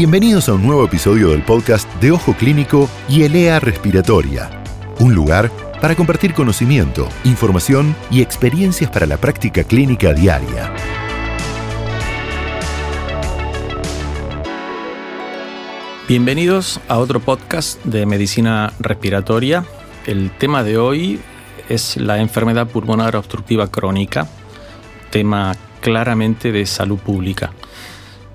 Bienvenidos a un nuevo episodio del podcast de Ojo Clínico y Elea Respiratoria, un lugar para compartir conocimiento, información y experiencias para la práctica clínica diaria. Bienvenidos a otro podcast de medicina respiratoria. El tema de hoy es la enfermedad pulmonar obstructiva crónica, tema claramente de salud pública.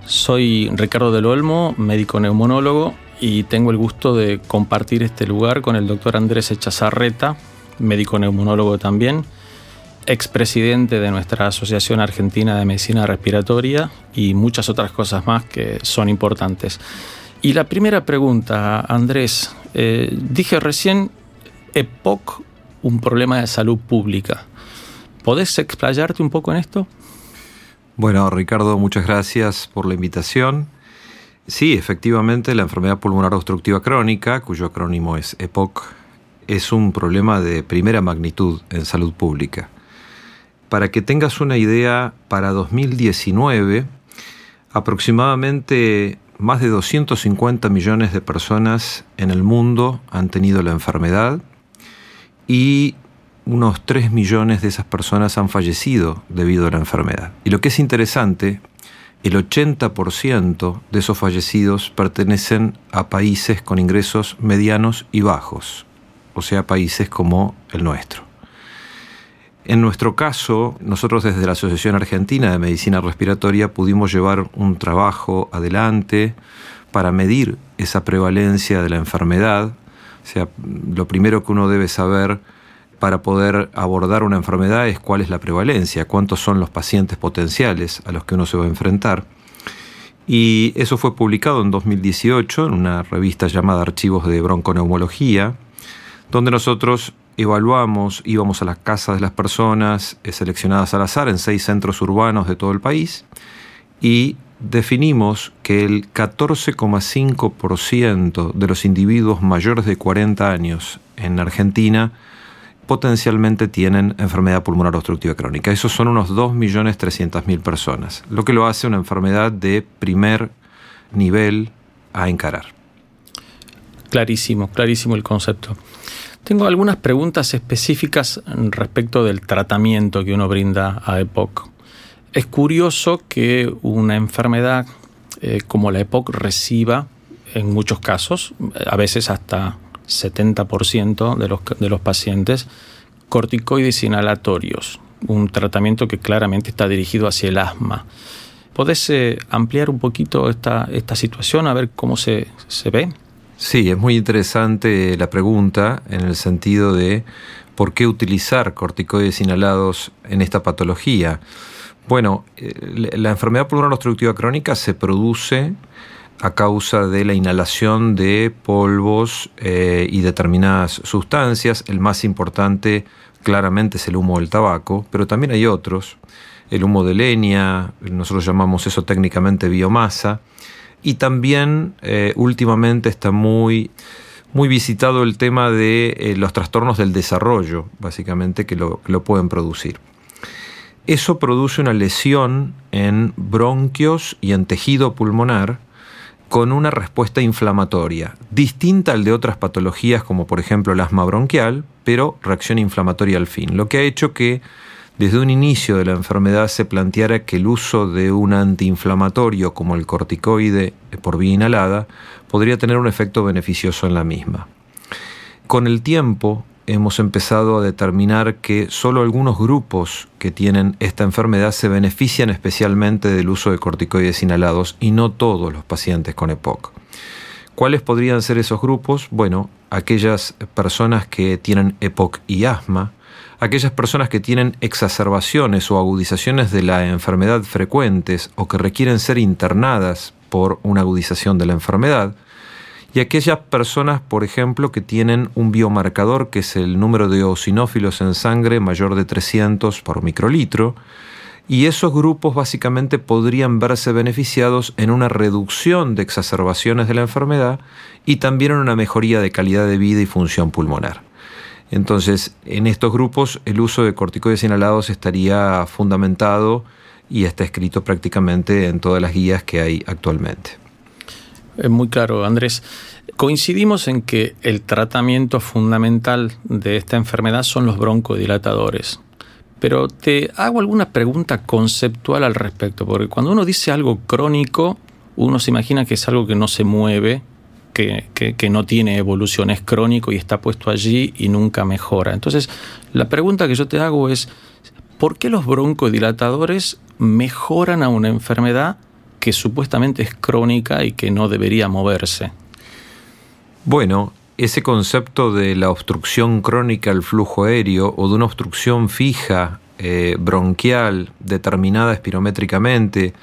Soy Ricardo del Olmo, médico neumonólogo, y tengo el gusto de compartir este lugar con el doctor Andrés Echazarreta, médico neumonólogo también, expresidente de nuestra Asociación Argentina de Medicina Respiratoria y muchas otras cosas más que son importantes. Y la primera pregunta, Andrés, eh, dije recién EPOC, un problema de salud pública. ¿Podés explayarte un poco en esto? Bueno, Ricardo, muchas gracias por la invitación. Sí, efectivamente, la enfermedad pulmonar obstructiva crónica, cuyo acrónimo es EPOC, es un problema de primera magnitud en salud pública. Para que tengas una idea, para 2019, aproximadamente más de 250 millones de personas en el mundo han tenido la enfermedad y unos 3 millones de esas personas han fallecido debido a la enfermedad. Y lo que es interesante, el 80% de esos fallecidos pertenecen a países con ingresos medianos y bajos, o sea, países como el nuestro. En nuestro caso, nosotros desde la Asociación Argentina de Medicina Respiratoria pudimos llevar un trabajo adelante para medir esa prevalencia de la enfermedad. O sea, lo primero que uno debe saber para poder abordar una enfermedad es cuál es la prevalencia, cuántos son los pacientes potenciales a los que uno se va a enfrentar. Y eso fue publicado en 2018 en una revista llamada Archivos de Bronconeumología, donde nosotros evaluamos, íbamos a las casas de las personas eh, seleccionadas al azar en seis centros urbanos de todo el país y definimos que el 14,5% de los individuos mayores de 40 años en Argentina potencialmente tienen enfermedad pulmonar obstructiva crónica. Esos son unos 2.300.000 personas, lo que lo hace una enfermedad de primer nivel a encarar. Clarísimo, clarísimo el concepto. Tengo algunas preguntas específicas respecto del tratamiento que uno brinda a EPOC. Es curioso que una enfermedad eh, como la EPOC reciba, en muchos casos, a veces hasta 70% de los, de los pacientes corticoides inhalatorios, un tratamiento que claramente está dirigido hacia el asma. ¿Podés eh, ampliar un poquito esta, esta situación, a ver cómo se, se ve? Sí, es muy interesante la pregunta en el sentido de por qué utilizar corticoides inhalados en esta patología. Bueno, eh, la enfermedad pulmonar obstructiva crónica se produce a causa de la inhalación de polvos eh, y determinadas sustancias. El más importante claramente es el humo del tabaco, pero también hay otros. El humo de leña, nosotros llamamos eso técnicamente biomasa. Y también eh, últimamente está muy, muy visitado el tema de eh, los trastornos del desarrollo, básicamente, que lo, que lo pueden producir. Eso produce una lesión en bronquios y en tejido pulmonar, con una respuesta inflamatoria, distinta al de otras patologías como por ejemplo el asma bronquial, pero reacción inflamatoria al fin, lo que ha hecho que desde un inicio de la enfermedad se planteara que el uso de un antiinflamatorio como el corticoide por vía inhalada podría tener un efecto beneficioso en la misma. Con el tiempo, hemos empezado a determinar que solo algunos grupos que tienen esta enfermedad se benefician especialmente del uso de corticoides inhalados y no todos los pacientes con EPOC. ¿Cuáles podrían ser esos grupos? Bueno, aquellas personas que tienen EPOC y asma, aquellas personas que tienen exacerbaciones o agudizaciones de la enfermedad frecuentes o que requieren ser internadas por una agudización de la enfermedad, y aquellas personas, por ejemplo, que tienen un biomarcador que es el número de eosinófilos en sangre mayor de 300 por microlitro, y esos grupos básicamente podrían verse beneficiados en una reducción de exacerbaciones de la enfermedad y también en una mejoría de calidad de vida y función pulmonar. Entonces, en estos grupos el uso de corticoides inhalados estaría fundamentado y está escrito prácticamente en todas las guías que hay actualmente. Es muy claro, Andrés. Coincidimos en que el tratamiento fundamental de esta enfermedad son los broncodilatadores. Pero te hago alguna pregunta conceptual al respecto, porque cuando uno dice algo crónico, uno se imagina que es algo que no se mueve, que, que, no tiene evolución, es crónico y está puesto allí y nunca mejora. Entonces, la pregunta que yo te hago es, ¿por qué los broncodilatadores mejoran a una enfermedad que supuestamente es crónica y que no debería moverse? Bueno, ese concepto de la obstrucción crónica al flujo aéreo o de una obstrucción fija eh, bronquial determinada espirométricamente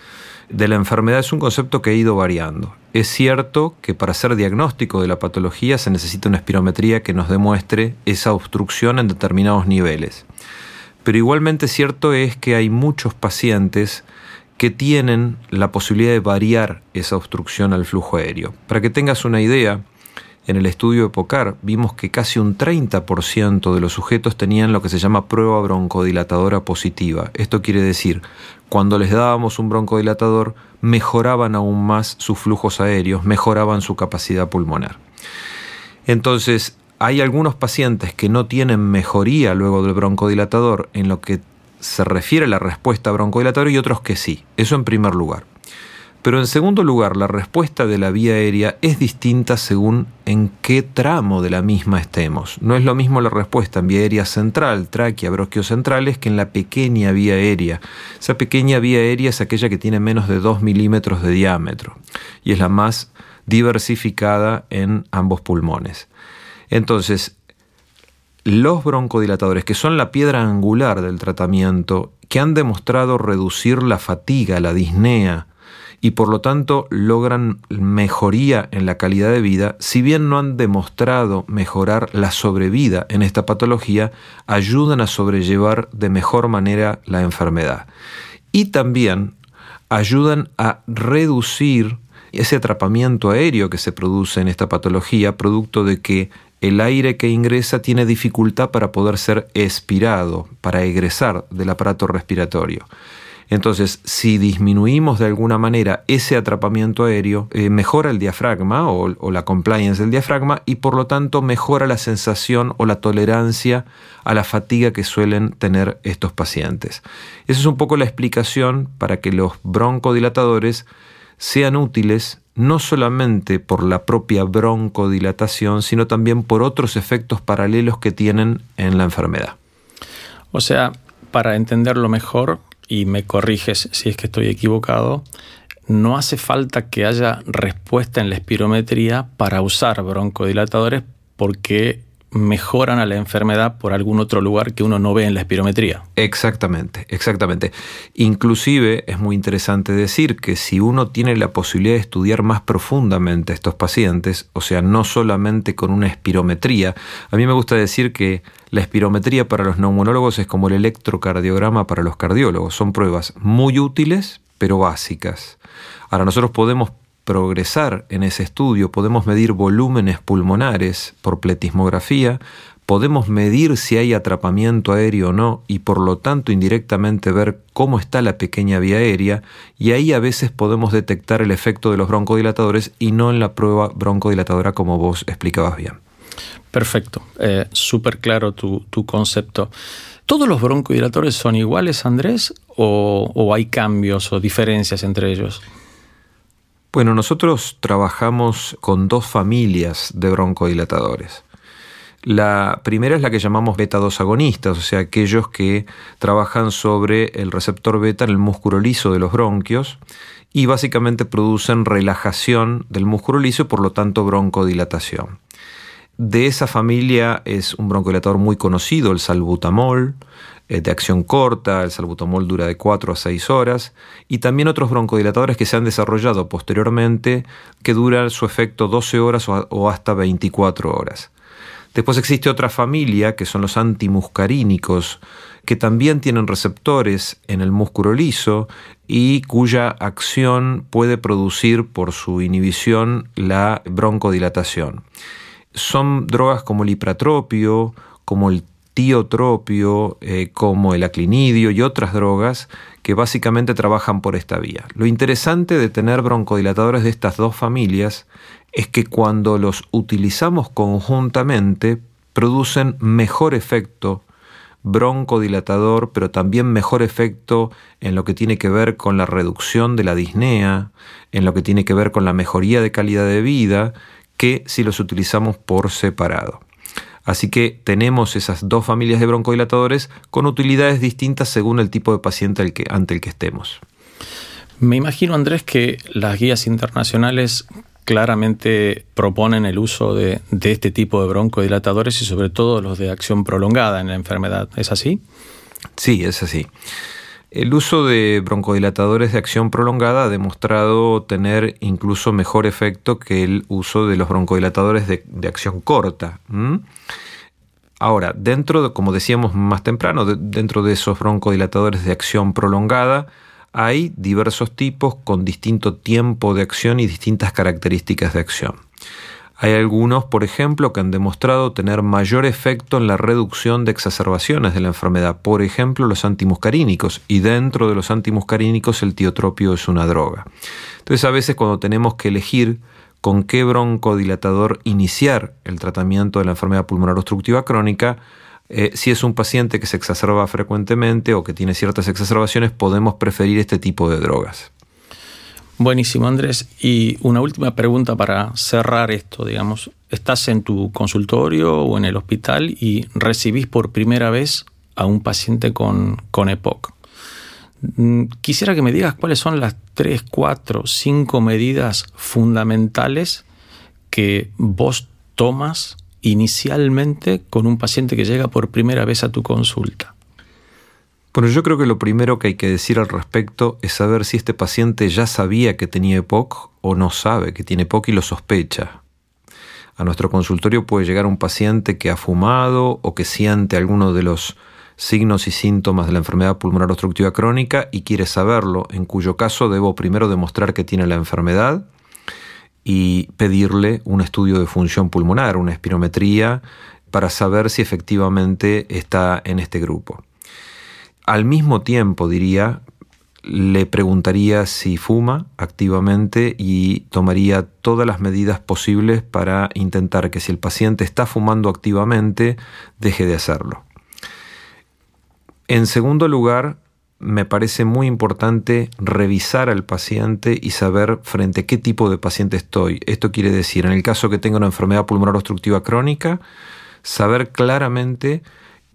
de la enfermedad es un concepto que ha ido variando. Es cierto que para hacer diagnóstico de la patología se necesita una espirometría que nos demuestre esa obstrucción en determinados niveles. Pero igualmente cierto es que hay muchos pacientes que tienen la posibilidad de variar esa obstrucción al flujo aéreo. Para que tengas una idea, en el estudio de POCAR vimos que casi un 30% de los sujetos tenían lo que se llama prueba broncodilatadora positiva. Esto quiere decir, cuando les dábamos un broncodilatador, mejoraban aún más sus flujos aéreos, mejoraban su capacidad pulmonar. Entonces, hay algunos pacientes que no tienen mejoría luego del broncodilatador en lo que se refiere a la respuesta broncodilatadora y otros que sí. Eso en primer lugar. Pero en segundo lugar, la respuesta de la vía aérea es distinta según en qué tramo de la misma estemos. No es lo mismo la respuesta en vía aérea central, tráquea, centrales, que en la pequeña vía aérea. Esa pequeña vía aérea es aquella que tiene menos de 2 milímetros de diámetro y es la más diversificada en ambos pulmones. Entonces, los broncodilatadores, que son la piedra angular del tratamiento, que han demostrado reducir la fatiga, la disnea, y por lo tanto logran mejoría en la calidad de vida, si bien no han demostrado mejorar la sobrevida en esta patología, ayudan a sobrellevar de mejor manera la enfermedad. Y también ayudan a reducir ese atrapamiento aéreo que se produce en esta patología, producto de que el aire que ingresa tiene dificultad para poder ser expirado, para egresar del aparato respiratorio. Entonces, si disminuimos de alguna manera ese atrapamiento aéreo, eh, mejora el diafragma o, o, la compliance del diafragma y por lo tanto mejora la sensación o la tolerancia a la fatiga que suelen tener estos pacientes. Esa es un poco la explicación para que los broncodilatadores sean útiles no solamente por la propia broncodilatación, sino también por otros efectos paralelos que tienen en la enfermedad. O sea, para entenderlo mejor, y me corriges si es que estoy equivocado, no hace falta que haya respuesta en la espirometría para usar broncodilatadores porque mejoran a la enfermedad por algún otro lugar que uno no ve en la espirometría. Exactamente, exactamente. Inclusive es muy interesante decir que si uno tiene la posibilidad de estudiar más profundamente a estos pacientes, o sea, no solamente con una espirometría, a mí me gusta decir que la espirometría para los neumonólogos es como el electrocardiograma para los cardiólogos, son pruebas muy útiles pero básicas. Ahora nosotros podemos progresar en ese estudio, podemos medir volúmenes pulmonares por pletismografía, podemos medir si hay atrapamiento aéreo o no y por lo tanto indirectamente ver cómo está la pequeña vía aérea y ahí a veces podemos detectar el efecto de los broncodilatadores y no en la prueba broncodilatadora como vos explicabas bien. Perfecto, eh, súper claro tu, concepto. ¿Todos los broncodilatadores son iguales, Andrés, o hay cambios o diferencias entre ellos? Bueno, nosotros trabajamos con dos familias de broncodilatadores. La primera es la que llamamos beta-2 agonistas, o sea, aquellos que trabajan sobre el receptor beta en el músculo liso de los bronquios y básicamente producen relajación del músculo liso y por lo tanto broncodilatación. De esa familia es un broncodilatador muy conocido, el salbutamol, de acción corta, el salbutamol dura de 4 a 6 horas, y también otros broncodilatadores que se han desarrollado posteriormente que duran su efecto 12 horas o hasta 24 horas. Después existe otra familia que son los antimuscarínicos, que también tienen receptores en el músculo liso y cuya acción puede producir por su inhibición la broncodilatación. Son drogas como el ipratropio, como el tiotropio, eh, como el aclinidio y otras drogas que básicamente trabajan por esta vía. Lo interesante de tener broncodilatadores de estas dos familias es que cuando los utilizamos conjuntamente producen mejor efecto broncodilatador, pero también mejor efecto en lo que tiene que ver con la reducción de la disnea, en lo que tiene que ver con la mejoría de calidad de vida, que si los utilizamos por separado. Así que tenemos esas dos familias de broncodilatadores con utilidades distintas según el tipo de paciente ante el que estemos. Me imagino, Andrés, que las guías internacionales claramente proponen el uso de, este tipo de broncodilatadores y sobre todo los de acción prolongada en la enfermedad. ¿Es así? Sí, es así. El uso de broncodilatadores de acción prolongada ha demostrado tener incluso mejor efecto que el uso de los broncodilatadores de, acción corta. Ahora, dentro de, como decíamos más temprano, dentro de esos broncodilatadores de acción prolongada, hay diversos tipos con distinto tiempo de acción y distintas características de acción. Hay algunos, por ejemplo, que han demostrado tener mayor efecto en la reducción de exacerbaciones de la enfermedad, por ejemplo, los antimuscarínicos, y dentro de los antimuscarínicos el tiotropio es una droga. Entonces, a veces cuando tenemos que elegir con qué broncodilatador iniciar el tratamiento de la enfermedad pulmonar obstructiva crónica, eh, si es un paciente que se exacerba frecuentemente o que tiene ciertas exacerbaciones, podemos preferir este tipo de drogas. Buenísimo, Andrés. Y una última pregunta para cerrar esto, digamos. Estás en tu consultorio o en el hospital y recibís por primera vez a un paciente con, con EPOC. Mm, quisiera que me digas cuáles son las tres, cuatro, cinco medidas fundamentales que vos tomas inicialmente con un paciente que llega por primera vez a tu consulta? Bueno, yo creo que lo primero que hay que decir al respecto es saber si este paciente ya sabía que tenía EPOC o no sabe que tiene EPOC y lo sospecha. A nuestro consultorio puede llegar un paciente que ha fumado o que siente alguno de los signos y síntomas de la enfermedad pulmonar obstructiva crónica y quiere saberlo, en cuyo caso debo primero demostrar que tiene la enfermedad y pedirle un estudio de función pulmonar, una espirometría, para saber si efectivamente está en este grupo. Al mismo tiempo, diría, le preguntaría si fuma activamente y tomaría todas las medidas posibles para intentar que si el paciente está fumando activamente, deje de hacerlo. En segundo lugar, me parece muy importante revisar al paciente y saber frente a qué tipo de paciente estoy. Esto quiere decir, en el caso que tenga una enfermedad pulmonar obstructiva crónica, saber claramente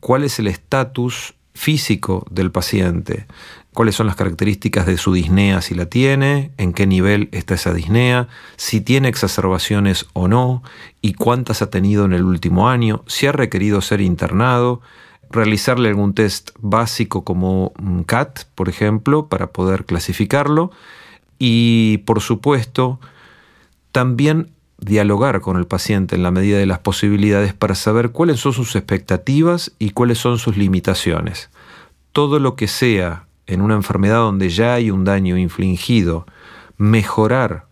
cuál es el estatus físico del paciente, cuáles son las características de su disnea si la tiene, en qué nivel está esa disnea, si tiene exacerbaciones o no, y cuántas ha tenido en el último año, si ha requerido ser internado, realizarle algún test básico como un CAT, por ejemplo, para poder clasificarlo. Y, por supuesto, también dialogar con el paciente en la medida de las posibilidades para saber cuáles son sus expectativas y cuáles son sus limitaciones. Todo lo que sea en una enfermedad donde ya hay un daño infligido, mejorar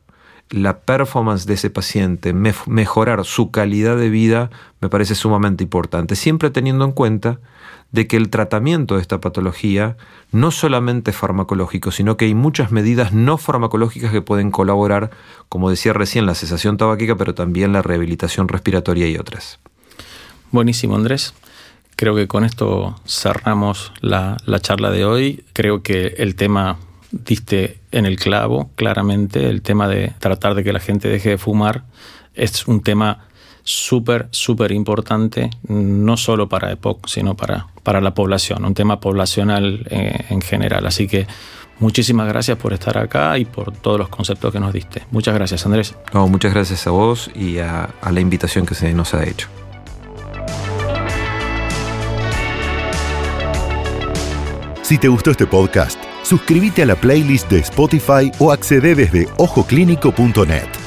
la performance de ese paciente, mejorar su calidad de vida, me parece sumamente importante, siempre teniendo en cuenta de que el tratamiento de esta patología no solamente es farmacológico, sino que hay muchas medidas no farmacológicas que pueden colaborar, como decía recién, la cesación tabáquica, pero también la rehabilitación respiratoria y otras. Buenísimo, Andrés. Creo que con esto cerramos la, la charla de hoy. Creo que el tema diste en el clavo, claramente, el tema de tratar de que la gente deje de fumar es un tema súper, súper importante, no solo para EPOC, sino para, para la población, un tema poblacional eh, en general. Así que muchísimas gracias por estar acá y por todos los conceptos que nos diste. Muchas gracias, Andrés. No, muchas gracias a vos y a, a la invitación que se nos ha hecho. Si te gustó este podcast, suscríbete a la playlist de Spotify o accede desde ojoclínico.net.